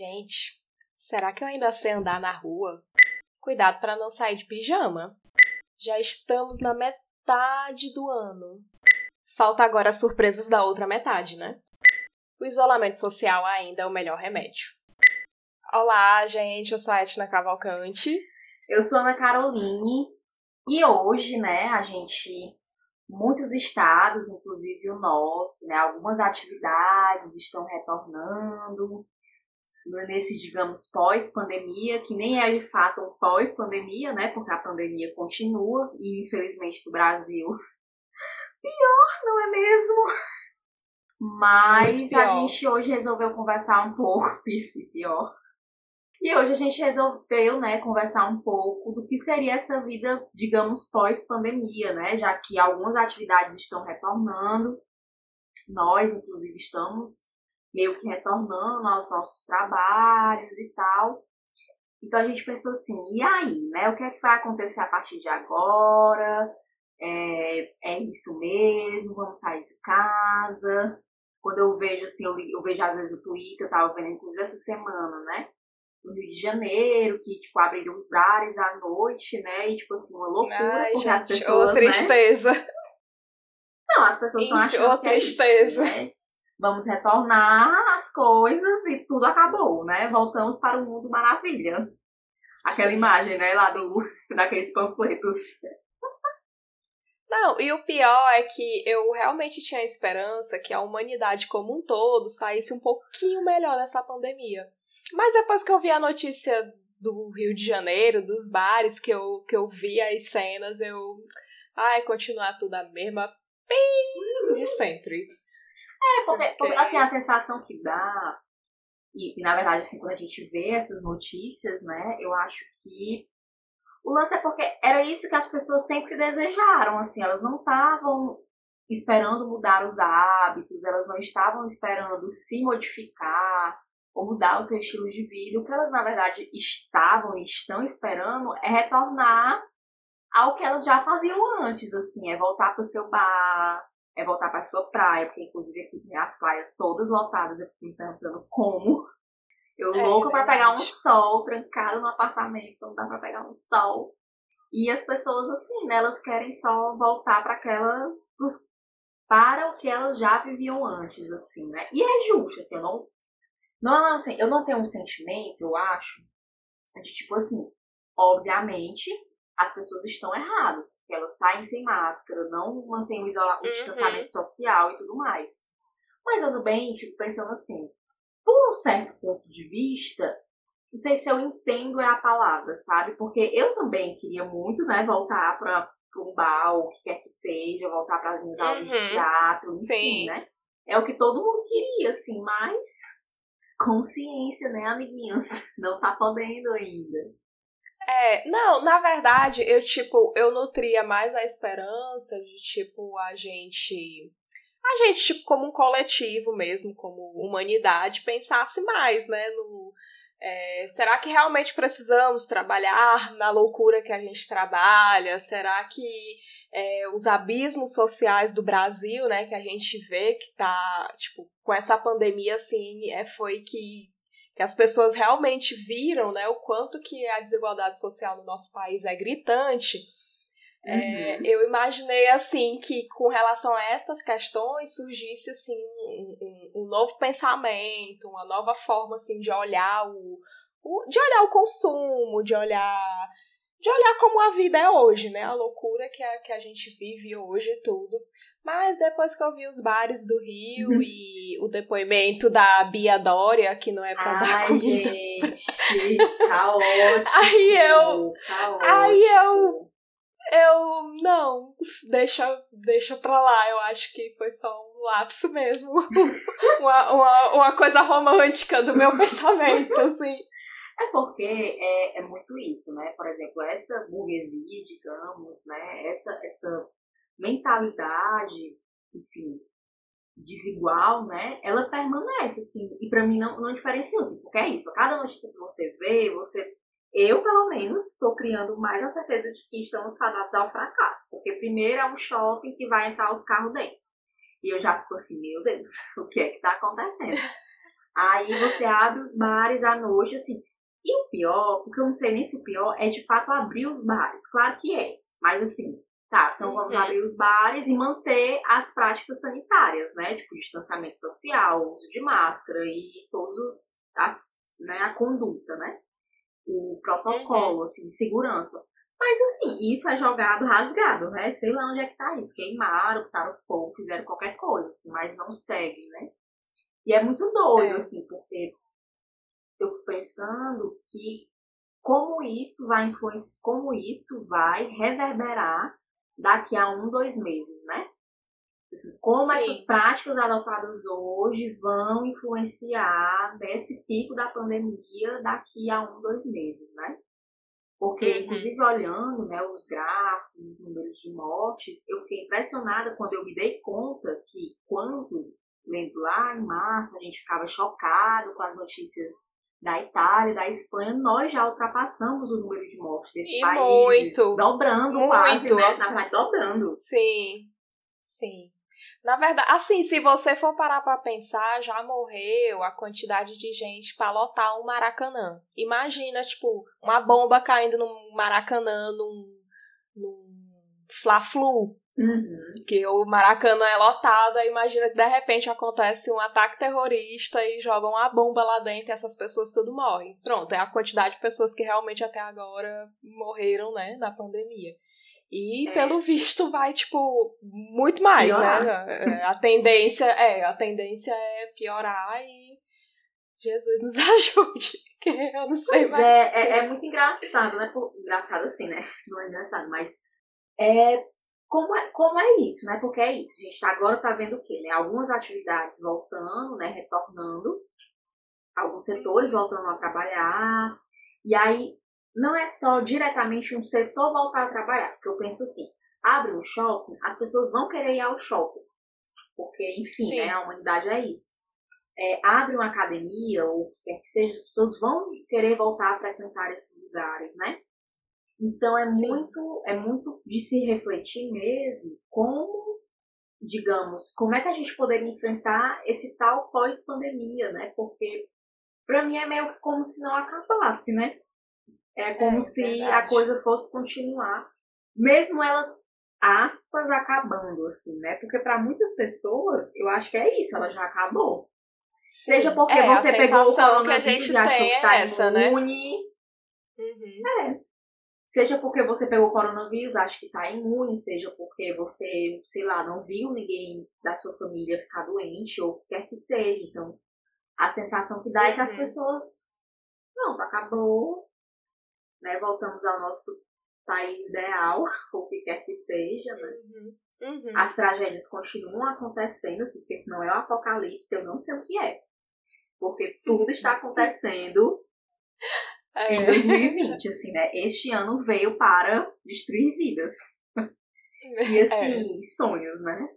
Gente, será que eu ainda sei andar na rua? Cuidado para não sair de pijama. Já estamos na metade do ano. Falta agora as surpresas da outra metade, né? O isolamento social ainda é o melhor remédio. Olá, gente, eu sou a Etna Cavalcante. Eu sou a Ana Caroline. E hoje, né, a gente muitos estados, inclusive o nosso, né, algumas atividades estão retornando nesse, digamos, pós-pandemia, que nem é de fato um pós-pandemia, né, porque a pandemia continua e, infelizmente, no Brasil, pior, não é mesmo? Mas a gente hoje resolveu conversar um pouco, pior, e hoje a gente resolveu, né, conversar um pouco do que seria essa vida, digamos, pós-pandemia, né? Já que algumas atividades estão retornando, nós, inclusive, estamos meio que retornando aos nossos trabalhos e tal. Então a gente pensou assim, e aí, né? O que é que vai acontecer a partir de agora? É, é isso mesmo? Vamos sair de casa? Quando eu vejo assim, eu, eu vejo às vezes o Twitter, eu tava vendo inclusive essa semana, né? no Rio de Janeiro, que, tipo, abriram os bares à noite, né? E, tipo assim, uma loucura, Ai, porque gente, as pessoas, Ô, tristeza. Né? Não, as pessoas estão achando Ô, que é tristeza. isso, né? Vamos retornar as coisas e tudo acabou, né? Voltamos para o mundo maravilha. Aquela Sim, imagem, né, lá do, daqueles panfletos. Não, e o pior é que eu realmente tinha esperança que a humanidade como um todo saísse um pouquinho melhor nessa pandemia. Mas depois que eu vi a notícia do Rio de Janeiro, dos bares, que eu, que eu vi as cenas, eu. Ai, continuar tudo a mesma pim de sempre. É, porque, Porque- assim, a sensação que dá, e, e, na verdade, assim, quando a gente vê essas notícias, né, eu acho que o lance é porque era isso que as pessoas sempre desejaram, assim, elas não estavam esperando mudar os hábitos, elas não estavam esperando se modificar ou mudar o seu estilo de vida. O que elas, na verdade, estavam e estão esperando é retornar ao que elas já faziam antes, assim, é voltar pro seu bar, é voltar para sua praia, porque inclusive aqui tem as praias todas lotadas, eu fico me perguntando como. Eu É, louca pra pegar um sol, trancada no apartamento, não dá pra pegar um sol. E as pessoas assim, né, elas querem só voltar para aquela para o que elas já viviam antes, assim, né? E é justo, assim, eu não não um sen- eu não tenho um sentimento, eu acho, de tipo assim, obviamente as pessoas estão erradas, porque elas saem sem máscara, não mantêm o, isola- o Uhum. distanciamento social e tudo mais. Mas eu bem fico pensando assim, por um certo ponto de vista, não sei se eu entendo é a palavra, sabe? Porque eu também queria muito, né, voltar para um bar, ou o que quer que seja, voltar para as minhas aulas de Uhum. teatro, enfim, Sim. né? É o que todo mundo queria, assim, mas consciência, né, amiguinhos? Não tá podendo ainda. É, não, na verdade, eu, tipo, eu nutria mais a esperança de, tipo, a gente. A gente, tipo, como um coletivo mesmo, como humanidade, pensasse mais, né? No, é, será que realmente precisamos trabalhar na loucura que a gente trabalha? Será que é, os abismos sociais do Brasil, né, que a gente vê que tá, tipo, com essa pandemia, assim, é, foi que que as pessoas realmente viram, né, o quanto que a desigualdade social no nosso país é gritante. É, Uhum. eu imaginei assim que com relação a estas questões surgisse assim um, um- um novo pensamento, uma nova forma assim de olhar o, o- de olhar o consumo, de olhar de olhar como a vida é hoje, né? A loucura que a, que a gente vive hoje e tudo. Mas depois que eu vi os bares do Rio Uhum. e o depoimento da Bia Dória, que não é pra dar Ai, comida. gente, tá ótimo. Aí eu, Tá Aí ótimo. eu, não, deixa, deixa pra lá. Eu acho que foi só um lapso mesmo. uma, uma, uma coisa romântica do meu pensamento, assim. É porque é, é muito isso, né? Por exemplo, essa burguesia, digamos, né? Essa, essa mentalidade, enfim, desigual, né? Ela permanece, assim. E pra mim não, não diferencia, assim. Porque é isso. A cada notícia que você vê, você... Eu, pelo menos, estou criando mais a certeza de que estamos fadados ao fracasso. Porque primeiro é um shopping que vai entrar os carros dentro. E eu já fico assim, meu Deus, o que é que tá acontecendo? Aí você abre os bares à noite, assim. E o pior, porque eu não sei nem se o pior é de fato abrir os bares. Claro que é. Mas assim, tá, então vamos uhum. abrir os bares e manter as práticas sanitárias, né? Tipo, distanciamento social, uso de máscara e todos os. As, né, a conduta, né? O protocolo, uhum. assim, de segurança. Mas assim, isso é jogado rasgado, né? Sei lá onde é que tá isso. Queimaram, botaram fogo, fizeram qualquer coisa, assim, mas não segue, né? E é muito doido, é. assim, porque eu fico pensando que como isso vai influenciar, como isso vai reverberar daqui a um, dois meses, né? Assim, como Sim. essas práticas adotadas hoje vão influenciar nesse pico da pandemia daqui a um, dois meses, né? Porque, uhum. inclusive, olhando né, os gráficos, os números de mortes, eu fiquei impressionada quando eu me dei conta que quando, lembro lá em março, a gente ficava chocado com as notícias da Itália, da Espanha, nós já ultrapassamos o número de mortes desses e países. Muito. Dobrando muito. quase, né? Na verdade, dobrando. Sim, sim. Na verdade, assim, se você for parar para pensar, já morreu a quantidade de gente para lotar um Maracanã. Imagina, tipo, uma bomba caindo no Maracanã, num, num Fla-Flu. Uhum. Que o Maracanã é lotado, aí imagina que de repente acontece um ataque terrorista e jogam a bomba lá dentro e essas pessoas tudo morrem. Pronto, é a quantidade de pessoas que realmente até agora morreram, né, na pandemia. E é. pelo visto vai, tipo, muito mais, né? piorar. né? A tendência é, a tendência é piorar e Jesus nos ajude. Que eu não sei pois mais. É, é, é, muito engraçado, né? Engraçado assim, né? Não é engraçado, mas é como é, como é isso, né? Porque é isso. A gente agora tá vendo o quê? Né? Algumas atividades voltando, né? Retornando. Alguns setores voltando a trabalhar. E aí, não é só diretamente um setor voltar a trabalhar, porque eu penso assim, abre um shopping, as pessoas vão querer ir ao shopping, porque, enfim, né, a humanidade é isso. É, abre uma academia, ou o que quer que seja, as pessoas vão querer voltar a frequentar esses lugares, né? Então é muito, é muito de se refletir mesmo como, digamos, como é que a gente poderia enfrentar esse tal pós-pandemia, né? Porque para mim é meio como se não acabasse, né? É como é, se verdade. a coisa fosse continuar, mesmo ela aspas acabando assim, né? Porque para muitas pessoas, eu acho que é isso, ela já acabou. Sim. Seja porque é, você pegou o coronavírus e achou que tá essa, né? imune. Né? Uhum. É. Seja porque você pegou o coronavírus, acha que tá imune, seja porque você, sei lá, não viu ninguém da sua família ficar doente, ou o que quer que seja. Então, a sensação que dá uhum. é que as uhum. pessoas, não, acabou, né? Voltamos ao nosso país ideal, ou o que quer que seja, né? Uhum. Uhum. As tragédias continuam acontecendo, assim, porque se não é o apocalipse, eu não sei o que é. Porque tudo está acontecendo é. em 2020, assim, né? Este ano veio para destruir vidas. E assim, é. sonhos, né?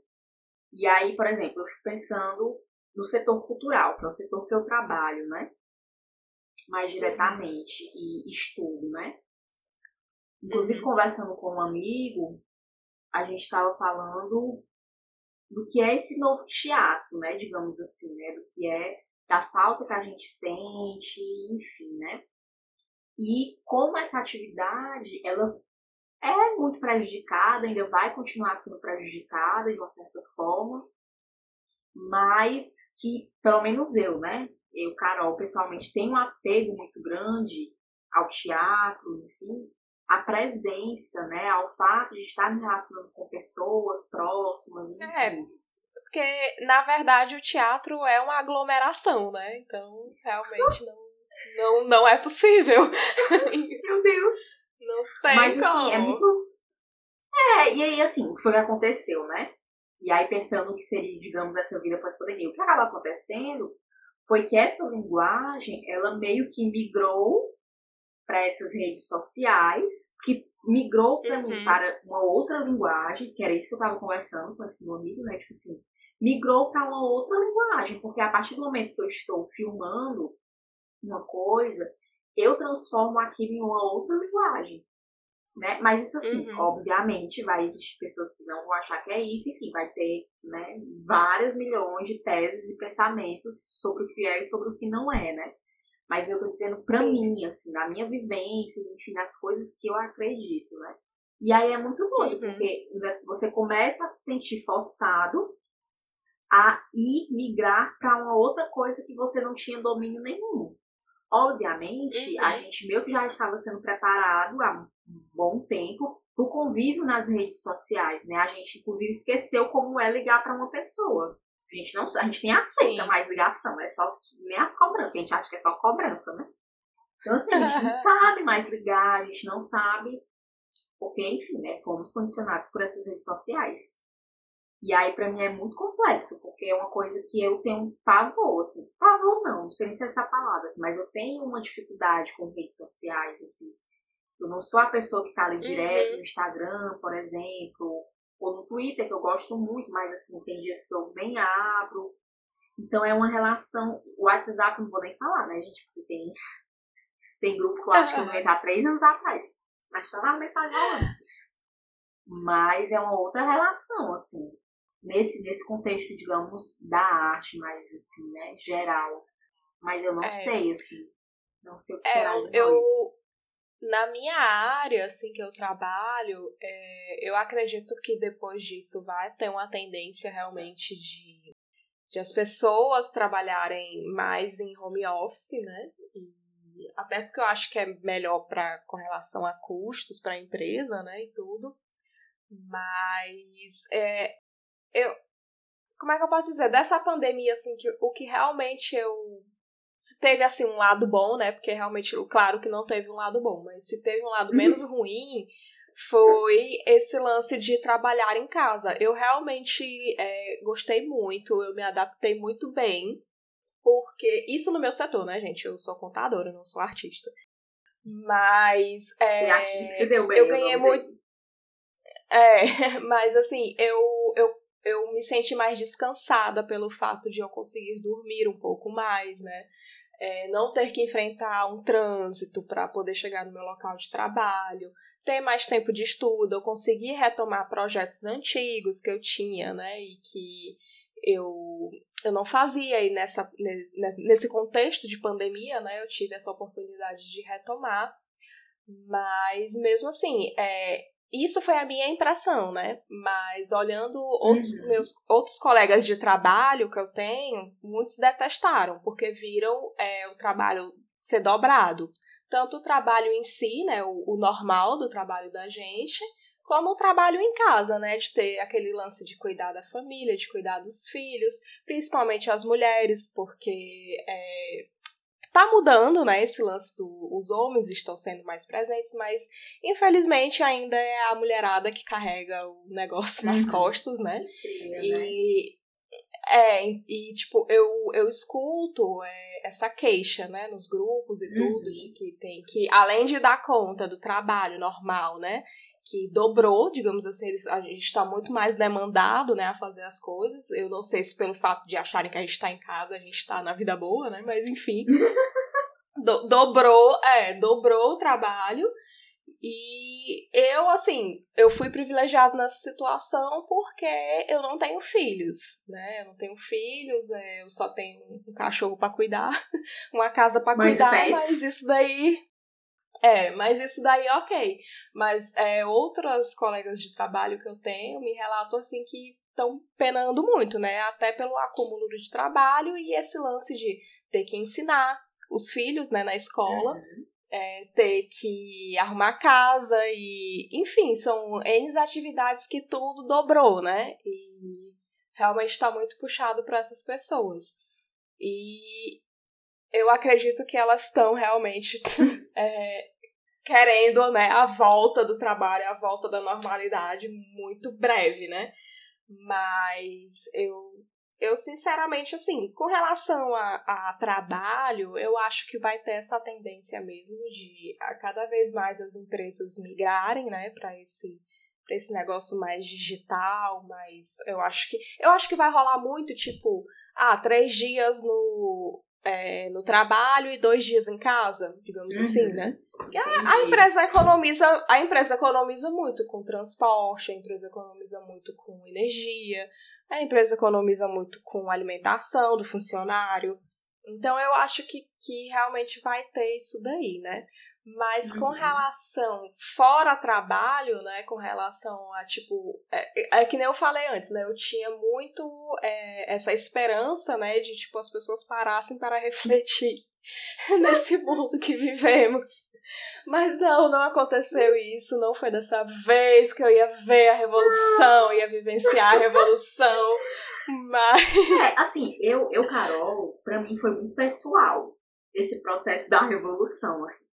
E aí, por exemplo, eu fico pensando no setor cultural, que é o setor que eu trabalho, né? mais diretamente e estudo, né? Inclusive, uhum. conversando com um amigo, a gente estava falando do que é esse novo teatro, né? Digamos assim, né? Do que é da falta que a gente sente, enfim, né? E como essa atividade, ela é muito prejudicada, ainda vai continuar sendo prejudicada de uma certa forma, mas que, pelo menos eu, né? eu, Carol, pessoalmente, tenho um apego muito grande ao teatro, enfim, a presença, né, ao fato de estar me relacionando com pessoas próximas, enfim. É, porque, na verdade, o teatro é uma aglomeração, né, então, realmente, não, não, não é possível. Meu Deus! Não tem Mas, como. assim, é muito... É, e aí, assim, o que foi que aconteceu, né? E aí, pensando no que seria, digamos, essa vida pós-pandemia, o que acaba acontecendo foi que essa linguagem, ela meio que migrou para essas redes sociais, que migrou para uhum. mim para uma outra linguagem, que era isso que eu estava conversando com esse meu amigo, né? Tipo assim, migrou para uma outra linguagem, porque a partir do momento que eu estou filmando uma coisa, eu transformo aquilo em uma outra linguagem. né? Mas isso assim, uhum. obviamente, vai existir pessoas que não vão achar que é isso, enfim, vai ter, né, várias milhões de teses e pensamentos sobre o que é e sobre o que não é, né? Mas eu tô dizendo pra Sim. mim, assim, na minha vivência, enfim, nas coisas que eu acredito, né? E aí é muito doido, uhum. porque né, você começa a se sentir forçado a ir migrar para uma outra coisa que você não tinha domínio nenhum. Obviamente, uhum. a gente meio que já estava sendo preparado há um bom tempo para o convívio nas redes sociais, né? A gente, inclusive, esqueceu como é ligar para uma pessoa. A gente, não, a gente nem aceita Sim. mais ligação, é só nem as cobranças, porque a gente acha que é só cobrança, né? Então, assim, a gente não sabe mais ligar, a gente não sabe, porque, enfim, né, fomos condicionados por essas redes sociais. E aí, para mim, é muito complexo, porque é uma coisa que eu tenho um pavor, assim. Pavor não, sei nem se é essa palavra, assim, mas eu tenho uma dificuldade com redes sociais, assim. Eu não sou a pessoa que tá ali direto uhum. no Instagram, por exemplo, ou no Twitter, que eu gosto muito, mas, assim, tem dias que eu nem abro. Então, é uma relação... O WhatsApp não vou nem falar, né, gente? Porque tem, tem grupo que eu acho que eu inventei há três anos atrás. Mas tá na mensagem rolando. Mas é uma outra relação, assim nesse, nesse contexto, digamos, da arte mais, assim, né, geral. Mas eu não é. sei, assim, não sei o que é, será de eu, nós. Na minha área, assim, que eu trabalho, é, eu acredito que depois disso vai ter uma tendência realmente de, de as pessoas trabalharem mais em home office, né? E até porque eu acho que é melhor para com relação a custos para a empresa, né, e tudo. Mas é, eu. Como é que eu posso dizer? Dessa pandemia, assim, que o que realmente eu. Se teve, assim, um lado bom, né? Porque realmente, claro que não teve um lado bom, mas se teve um lado uhum. menos ruim, foi esse lance de trabalhar em casa. Eu realmente é, gostei muito, eu me adaptei muito bem, porque isso no meu setor, né, gente? Eu sou contadora, não sou artista. Mas é, que você deu bem, eu ganhei muito. É, mas assim, eu, eu me senti mais descansada pelo fato de eu conseguir dormir um pouco mais, né? É, não ter que enfrentar um trânsito para poder chegar no meu local de trabalho, ter mais tempo de estudo, eu consegui retomar projetos antigos que eu tinha, né? E que eu, eu não fazia e nessa, nesse contexto de pandemia, né? Eu tive essa oportunidade de retomar. Mas mesmo assim, é, isso foi a minha impressão, né? Mas olhando outros uhum. meus outros colegas de trabalho que eu tenho, muitos detestaram, porque viram é, o trabalho ser dobrado. Tanto o trabalho em si, né? O, o normal do trabalho da gente, como o trabalho em casa, né? De ter aquele lance de cuidar da família, de cuidar dos filhos, principalmente as mulheres, porque é, Tá mudando, né, esse lance do os homens estão sendo mais presentes, mas infelizmente ainda é a mulherada que carrega o negócio nas uhum. costas, né? E é, e tipo, eu, eu escuto é, essa queixa, né, nos grupos e tudo, uhum. de que tem que, além de dar conta do trabalho normal, né, que dobrou, digamos assim, a gente está muito mais demandado, né, a fazer as coisas. Eu não sei se pelo fato de acharem que a gente está em casa, a gente está na vida boa, né, mas enfim. do, dobrou, é, dobrou o trabalho. E eu, assim, eu fui privilegiado nessa situação porque eu não tenho filhos, né? Eu não tenho filhos, é, eu só tenho um cachorro para cuidar, uma casa para cuidar, mas isso daí é, mas isso daí ok. Mas é, outras colegas de trabalho que eu tenho me relatam assim que estão penando muito, né? Até pelo acúmulo de trabalho e esse lance de ter que ensinar os filhos né, na escola. Uhum. É, ter que arrumar casa e, enfim, são N atividades que tudo dobrou, né? E realmente está muito puxado para essas pessoas. E eu acredito que elas estão realmente é, querendo, né, a volta do trabalho, a volta da normalidade muito breve, né? Mas eu, eu sinceramente, assim, com relação a, a trabalho, eu acho que vai ter essa tendência mesmo de a cada vez mais as empresas migrarem, né, para esse para esse negócio mais digital, mas eu acho que eu acho que vai rolar muito tipo, ah, três dias no é, no trabalho e dois dias em casa, digamos assim, uhum. assim, né? A, a, empresa economiza, a empresa economiza muito com transporte, a empresa economiza muito com energia, a empresa economiza muito com alimentação do funcionário. Então eu acho que, que realmente vai ter isso daí, né? Mas com uhum. relação fora trabalho, né? Com relação a tipo. É, é, que nem eu falei antes, né? Eu tinha muito é, essa esperança, né? De tipo as pessoas parassem para refletir nesse mundo que vivemos. Mas não, não aconteceu isso. Não foi dessa vez que eu ia ver a revolução, ia vivenciar a revolução. Mas. É, assim, eu, eu Carol, pra mim foi muito pessoal esse processo da revolução, assim.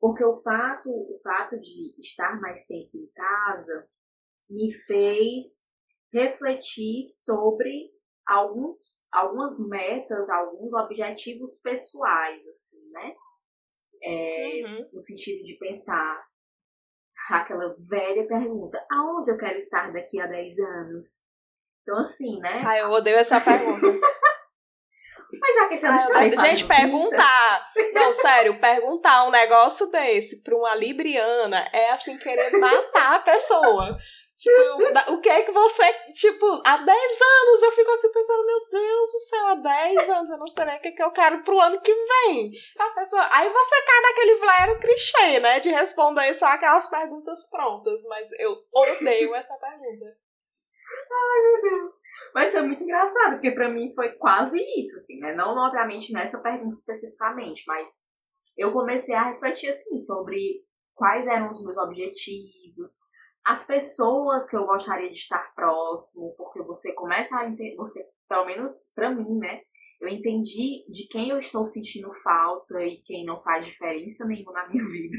Porque o fato, o fato de estar mais tempo em casa me fez refletir sobre alguns, algumas metas, alguns objetivos pessoais, assim, né? É, uhum. No sentido de pensar aquela velha pergunta: aonde eu quero estar daqui a 10 anos? Então, assim, né? Ai, eu odeio essa pergunta. Mas já que você não ah, está Gente, perguntar. Não, sério, perguntar um negócio desse pra uma libriana é assim, querer matar a pessoa. Tipo, o que é que você. Tipo, há 10 anos eu fico assim pensando, meu Deus do céu, há 10 anos eu não sei nem o que, é que eu quero pro ano que vem. A pessoa, aí você cai naquele velho clichê, né? De responder só aquelas perguntas prontas. Mas eu odeio essa pergunta. Ai, meu Deus. Mas é muito engraçado, porque pra mim foi quase isso, assim, né? Não, obviamente, nessa pergunta especificamente, mas eu comecei a refletir, assim, sobre quais eram os meus objetivos, as pessoas que eu gostaria de estar próximo, porque você começa a entender, você, pelo menos pra mim, né? Eu entendi de quem eu estou sentindo falta e quem não faz diferença nenhuma na minha vida.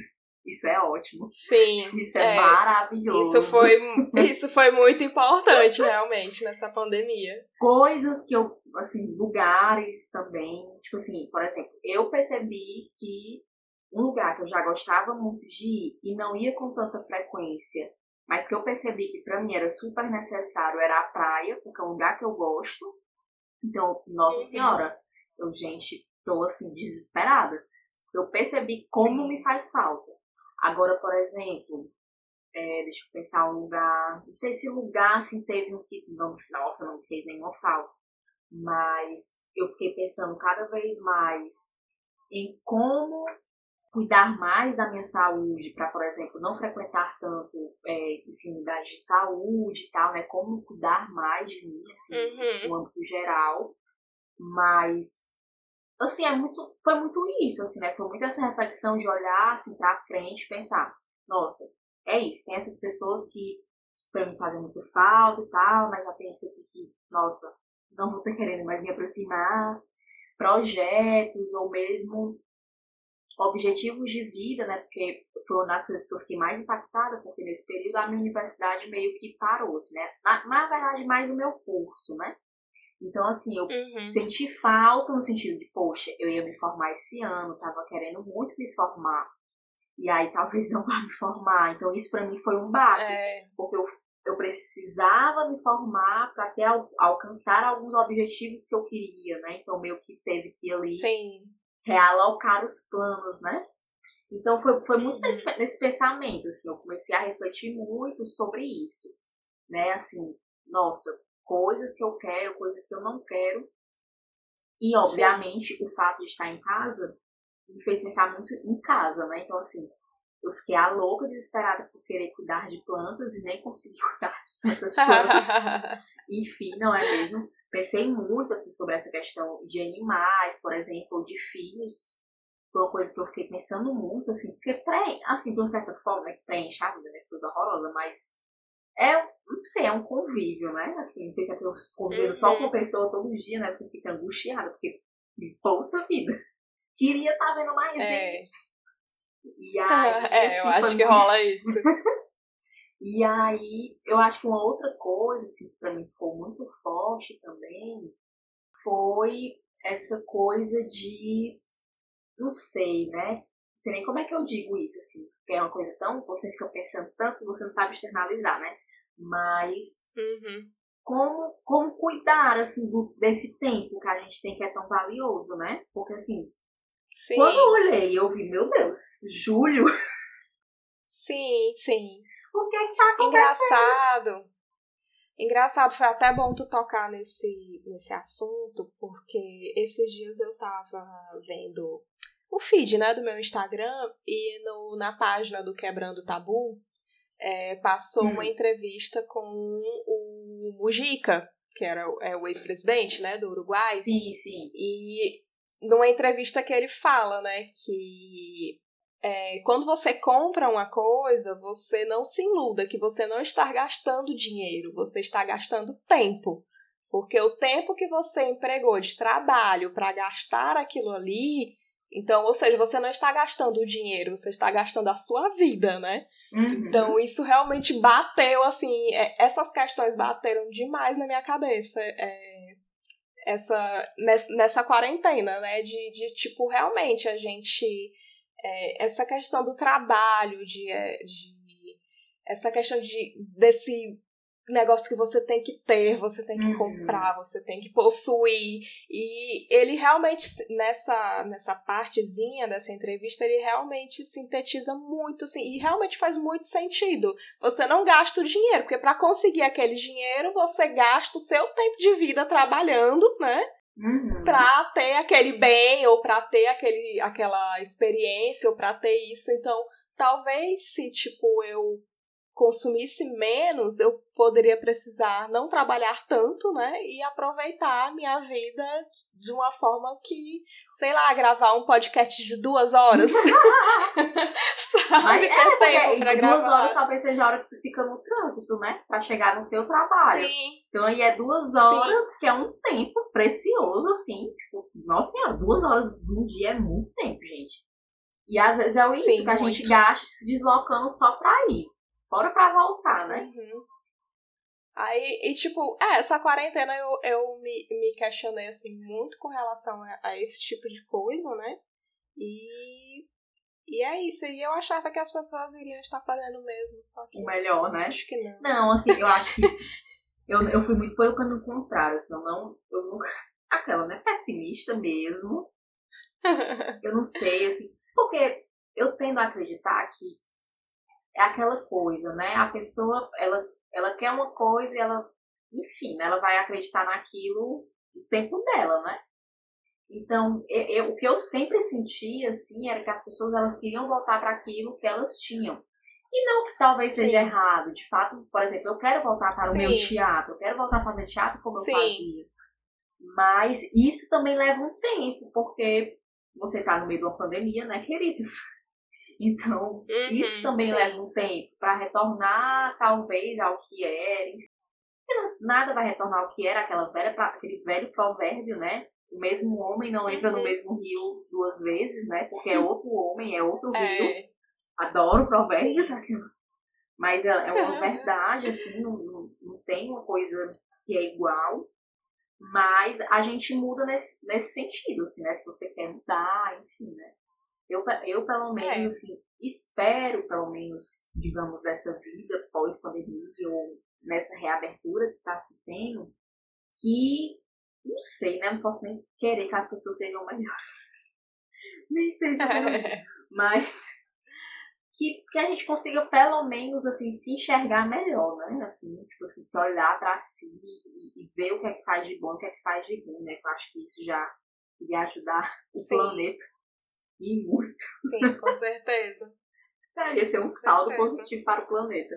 Isso é ótimo. Sim. Isso é, é, maravilhoso. Isso foi, isso foi muito importante, realmente, nessa pandemia. Coisas que eu, assim, lugares também. Tipo assim, por exemplo, eu percebi que um lugar que eu já gostava muito de ir e não ia com tanta frequência, mas que eu percebi que para mim era super necessário era a praia, porque é um lugar que eu gosto. Então, nossa uhum. senhora, eu, gente, tô assim, desesperada. Eu percebi como Sim. me faz falta. Agora, por exemplo, é, deixa eu pensar um lugar. Não sei se lugar assim teve um que. Não, nossa, não fez nenhuma falta. Mas eu fiquei pensando cada vez mais em como cuidar mais da minha saúde, para, por exemplo, não frequentar tanto é, enfermidades de saúde e tal, né? Como cuidar mais de mim, assim, uhum. no âmbito geral. Mas assim, é muito, foi muito isso, assim, né? Foi muito essa reflexão de olhar, assim, pra frente pensar, nossa, é isso, tem essas pessoas que pra mim fazem muito falta e tal, mas já penso que, nossa, não vou ter querendo mais me aproximar, projetos ou mesmo objetivos de vida, né? Porque foi uma das coisas que eu fiquei mais impactada, porque nesse período a minha universidade meio que parou-se, né? Na, na verdade, mais o meu curso, né? Então, assim, eu uhum. senti falta no sentido de, poxa, eu ia me formar esse ano, tava querendo muito me formar. E aí talvez não vá me formar. Então, isso para mim foi um baque. É. Porque eu, eu precisava me formar para até al alcançar alguns objetivos que eu queria, né? Então, meio que teve que ali Sim. realocar os planos, né? Então, foi, foi muito uhum. nesse, nesse pensamento, assim, eu comecei a refletir muito sobre isso, né? Assim, nossa, coisas que eu quero, coisas que eu não quero. E, obviamente, Sim. o fato de estar em casa me fez pensar muito em casa, né? Então, assim, eu fiquei a louca, desesperada por querer cuidar de plantas e nem consegui cuidar de tantas plantas. Enfim, não é mesmo? Pensei muito, assim, sobre essa questão de animais, por exemplo, de filhos. Foi uma coisa que eu fiquei pensando muito, assim, porque, pré, assim, de uma certa forma, né, preenche a vida, né, coisa horrorosa, mas é, não sei, é um convívio, né? Assim, não sei se é convívio uhum. só com a pessoa todo dia, né? Você fica angustiado, porque, poxa vida, queria estar tá vendo mais é. gente. E aí, é, assim, eu acho que muito... rola isso. e aí, eu acho que uma outra coisa, assim, que pra mim ficou muito forte também, foi essa coisa de, não sei, né? Não sei nem como é que eu digo isso, assim, porque é uma coisa tão, você fica pensando tanto que você não sabe externalizar, né? Mas uhum. como, como cuidar assim do, desse tempo que a gente tem que é tão valioso, né? Porque assim, Sim. Quando eu olhei, eu vi, meu Deus, julho? Sim, sim. O que é que tá acontecendo? Engraçado. Engraçado, foi até bom tu tocar nesse, nesse assunto, porque esses dias eu tava vendo o feed, né, do meu Instagram e no, na página do Quebrando Tabu é, passou Hum. uma entrevista com o Mujica, que era o- é, o ex-presidente, né, do Uruguai. Sim, sim. E numa entrevista que ele fala, né, que é, quando você compra uma coisa, você não se iluda que você não está gastando dinheiro, você está gastando tempo. Porque o tempo que você empregou de trabalho para gastar aquilo ali, então, ou seja, você não está gastando o dinheiro, você está gastando a sua vida, né? Uhum. Então, isso realmente bateu, assim, é, essas questões bateram demais na minha cabeça. é, essa, nessa, nessa quarentena, né? De, de, tipo, realmente a gente. é, essa questão do trabalho, de, é, de. Essa questão de, desse negócio que você tem que ter, você tem que Uhum. comprar, você tem que possuir. E ele realmente, nessa, nessa partezinha dessa entrevista, ele realmente sintetiza muito, assim, e realmente faz muito sentido. Você não gasta o dinheiro, porque para conseguir aquele dinheiro, você gasta o seu tempo de vida trabalhando, né? Uhum. Pra ter aquele bem, ou pra ter aquele, aquela experiência, ou pra ter isso. Então, talvez se, tipo, eu consumisse menos, eu poderia precisar não trabalhar tanto, né? E aproveitar a minha vida de uma forma que, sei lá, gravar um podcast de duas horas. Sabe? Mas é, tempo porque pra em duas gravar. horas talvez seja a hora que tu fica no trânsito, né? Pra chegar no teu trabalho. Sim, Então aí é duas horas, que é um tempo precioso, assim. Tipo, nossa senhora, duas horas de um dia é muito tempo, gente. E às vezes é isso Sim, que a muito. gente gasta se deslocando só pra ir. Fora pra voltar, né? Uhum. Aí, e tipo, é, essa quarentena eu, eu me, me questionei, assim, muito com relação a, a esse tipo de coisa, né? E, e é isso. E eu achava que as pessoas iriam estar fazendo o mesmo, só que O melhor, né? acho que não. Não, assim, eu acho que. eu, eu fui muito pelo caminho contrário, assim, eu não. Eu nunca. Aquela, né? Pessimista mesmo. Eu não sei, assim. Porque eu tendo a acreditar que é aquela coisa, né? A pessoa, ela, ela quer uma coisa e ela, enfim, né, ela vai acreditar naquilo o tempo dela, né? Então, eu, eu- o que eu sempre sentia, assim, era que as pessoas, elas queriam voltar para aquilo que elas tinham. E não que talvez Sim. seja errado. De fato, por exemplo, eu quero voltar para o meu Sim. teatro, eu quero voltar a fazer teatro como Sim. eu fazia. Mas isso também leva um tempo, porque você está no meio de uma pandemia, né, queridos? Então, isso Uhum, também sim. leva um tempo para retornar, talvez, ao que era. Nada vai retornar ao que era aquela velha, aquele velho provérbio, né? O mesmo homem não entra no Uhum. mesmo rio duas vezes, né? Porque é outro homem, é outro rio. É, Adoro provérbios. Mas é, é uma verdade, assim, não, não, não tem uma coisa que é igual. Mas a gente muda nesse, nesse sentido, assim, né? Se você quer mudar, enfim, né? Eu, eu pelo menos, É. assim, espero, pelo menos, digamos, dessa vida pós-pandemia ou nessa reabertura que está se tendo, que, não sei, né? Não posso nem querer que as pessoas sejam melhores. nem sei se isso. Mas que, que a gente consiga pelo menos assim se enxergar melhor, né? Assim, tipo assim, se olhar pra si e, e ver o que é que faz de bom e o que é que faz de ruim, né? Eu acho que isso já iria ajudar o Sim. planeta e muito. sim, com certeza. Ia ser um saldo certeza. positivo para o planeta.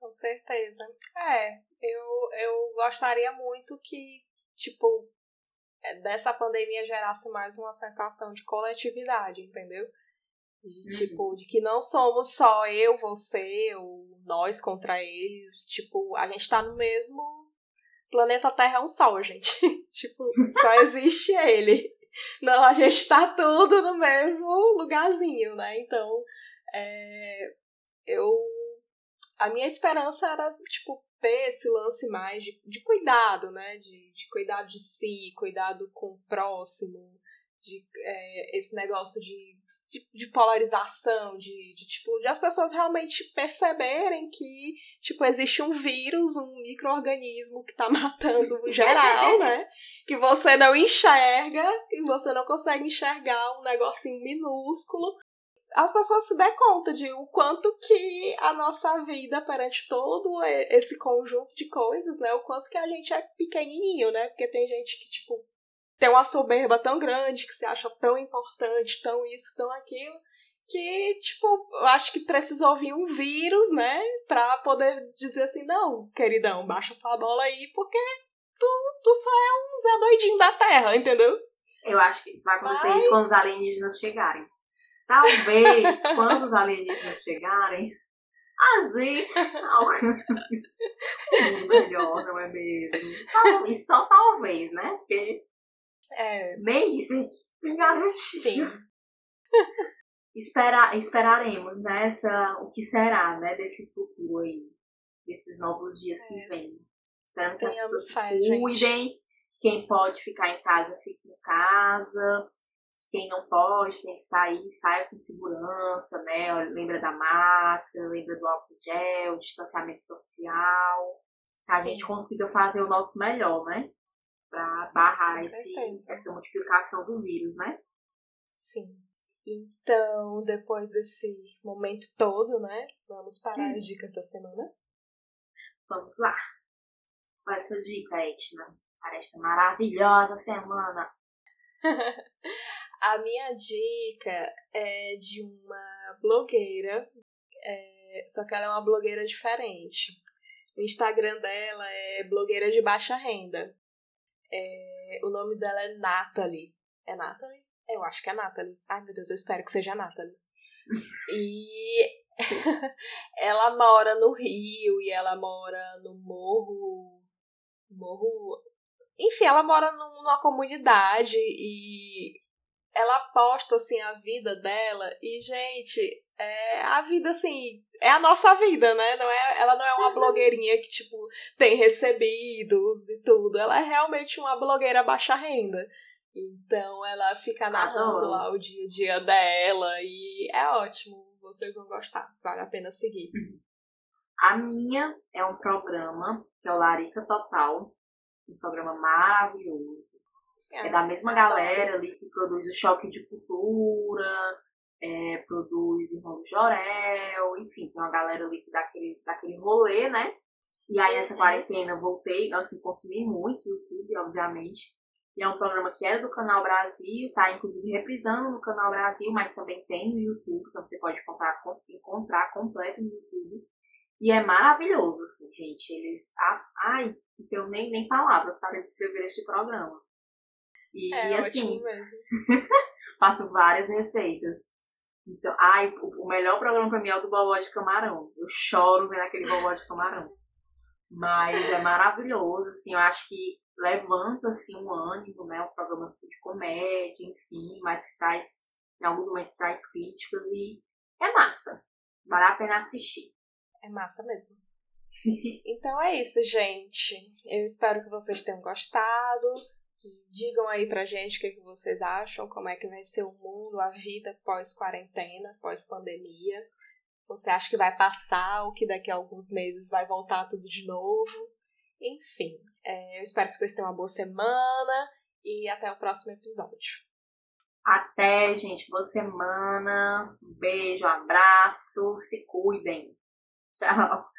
Com certeza. É, eu, eu gostaria muito que, tipo, é, dessa pandemia gerasse mais uma sensação de coletividade, entendeu? De, Uhum. tipo, de que não somos só eu, você, ou nós contra eles. Tipo, a gente tá no mesmo. Planeta Terra é um sol, gente. tipo, só existe ele. Não, a gente tá tudo no mesmo lugarzinho, né? Então, é, eu a minha esperança era, tipo, ter esse lance mais de, de cuidado, né? De, de cuidado de si, cuidado com o próximo, de é, esse negócio de de, de polarização, de, de, tipo, de as pessoas realmente perceberem que, tipo, existe um vírus, um microorganismo que tá matando geral, né? Que você não enxerga, que você não consegue enxergar um negocinho minúsculo. As pessoas se dêem conta de o quanto que a nossa vida perante todo esse conjunto de coisas, né? O quanto que a gente é pequenininho, né? Porque tem gente que, tipo, tem uma soberba tão grande, que se acha tão importante, tão isso, tão aquilo, que, tipo, eu acho que precisa ouvir um vírus, né, pra poder dizer assim, não, queridão, baixa tua bola aí, porque tu, tu só é um Zé doidinho da Terra, entendeu? Eu acho que isso vai acontecer Mas... isso quando os alienígenas chegarem. Talvez, quando os alienígenas chegarem, às vezes alcança um melhor, não é mesmo? E só talvez, né? Porque é. Nem isso, a gente tem garantia. Sim. Espera, esperaremos, né, essa, o que será, né, desse futuro aí, desses novos dias é. que vêm. Esperamos que as pessoas se cuidem. Gente. Quem pode ficar em casa, fique em casa. Quem não pode, tem que sair, saia com segurança, né? Lembra da máscara, lembra do álcool gel, distanciamento social. Que a Sim. gente consiga fazer o nosso melhor, né? Para barrar esse, essa multiplicação do vírus, né? Sim. Então, depois desse momento todo, né? Vamos para hum. as dicas da semana. Vamos lá. Qual é a sua dica, Etna, para esta maravilhosa semana? a minha dica é de uma blogueira, é, só que ela é uma blogueira diferente. O Instagram dela é blogueira de baixa renda. É, o nome dela é Natalie. É Natalie? Eu acho que é Natalie. Ai, meu Deus, eu espero que seja Natalie. E ela mora no Rio e ela mora no Morro. Morro. Enfim, ela mora numa comunidade e ela posta assim a vida dela e gente, é a vida assim, é a nossa vida, né? Não é, ela não é uma blogueirinha que tipo tem recebidos e tudo. Ela é realmente uma blogueira baixa renda. Então ela fica narrando ah, lá o dia a dia dela e é ótimo. Vocês vão gostar, vale a pena seguir. A minha é um programa que é o Larica Total, um programa maravilhoso. É, é da mesma galera ali que produz o Choque de Cultura, é, produz Irmão Jorel, enfim, tem uma galera ali que dá aquele, daquele rolê, né? E aí, essa uhum. quarentena, voltei, assim, consumi muito YouTube, obviamente. E é um programa que era do Canal Brasil, tá inclusive reprisando no Canal Brasil, mas também tem no YouTube, então você pode encontrar, encontrar completo no YouTube. E é maravilhoso, assim, gente. Eles. Ai, não tenho nem, nem palavras para descrever este programa. E, é, assim, mesmo. faço várias receitas. Então, ai, o melhor programa pra mim é o do bobó de camarão. Eu choro vendo aquele bobó de camarão. Mas é maravilhoso, assim, eu acho que levanta, assim, um ânimo, né? Um programa de comédia, enfim, mas que traz, em alguns momentos traz críticas e é massa. Vale a pena assistir. É massa mesmo. então é isso, gente. Eu espero que vocês tenham gostado digam aí pra gente o que, que vocês acham, como é que vai ser o mundo, a vida pós-quarentena, pós-pandemia. Você acha que vai passar ou que daqui a alguns meses vai voltar tudo de novo? Enfim, é, eu espero que vocês tenham uma boa semana e até o próximo episódio. Até, gente. Boa semana. Um beijo, um abraço. Se cuidem. Tchau.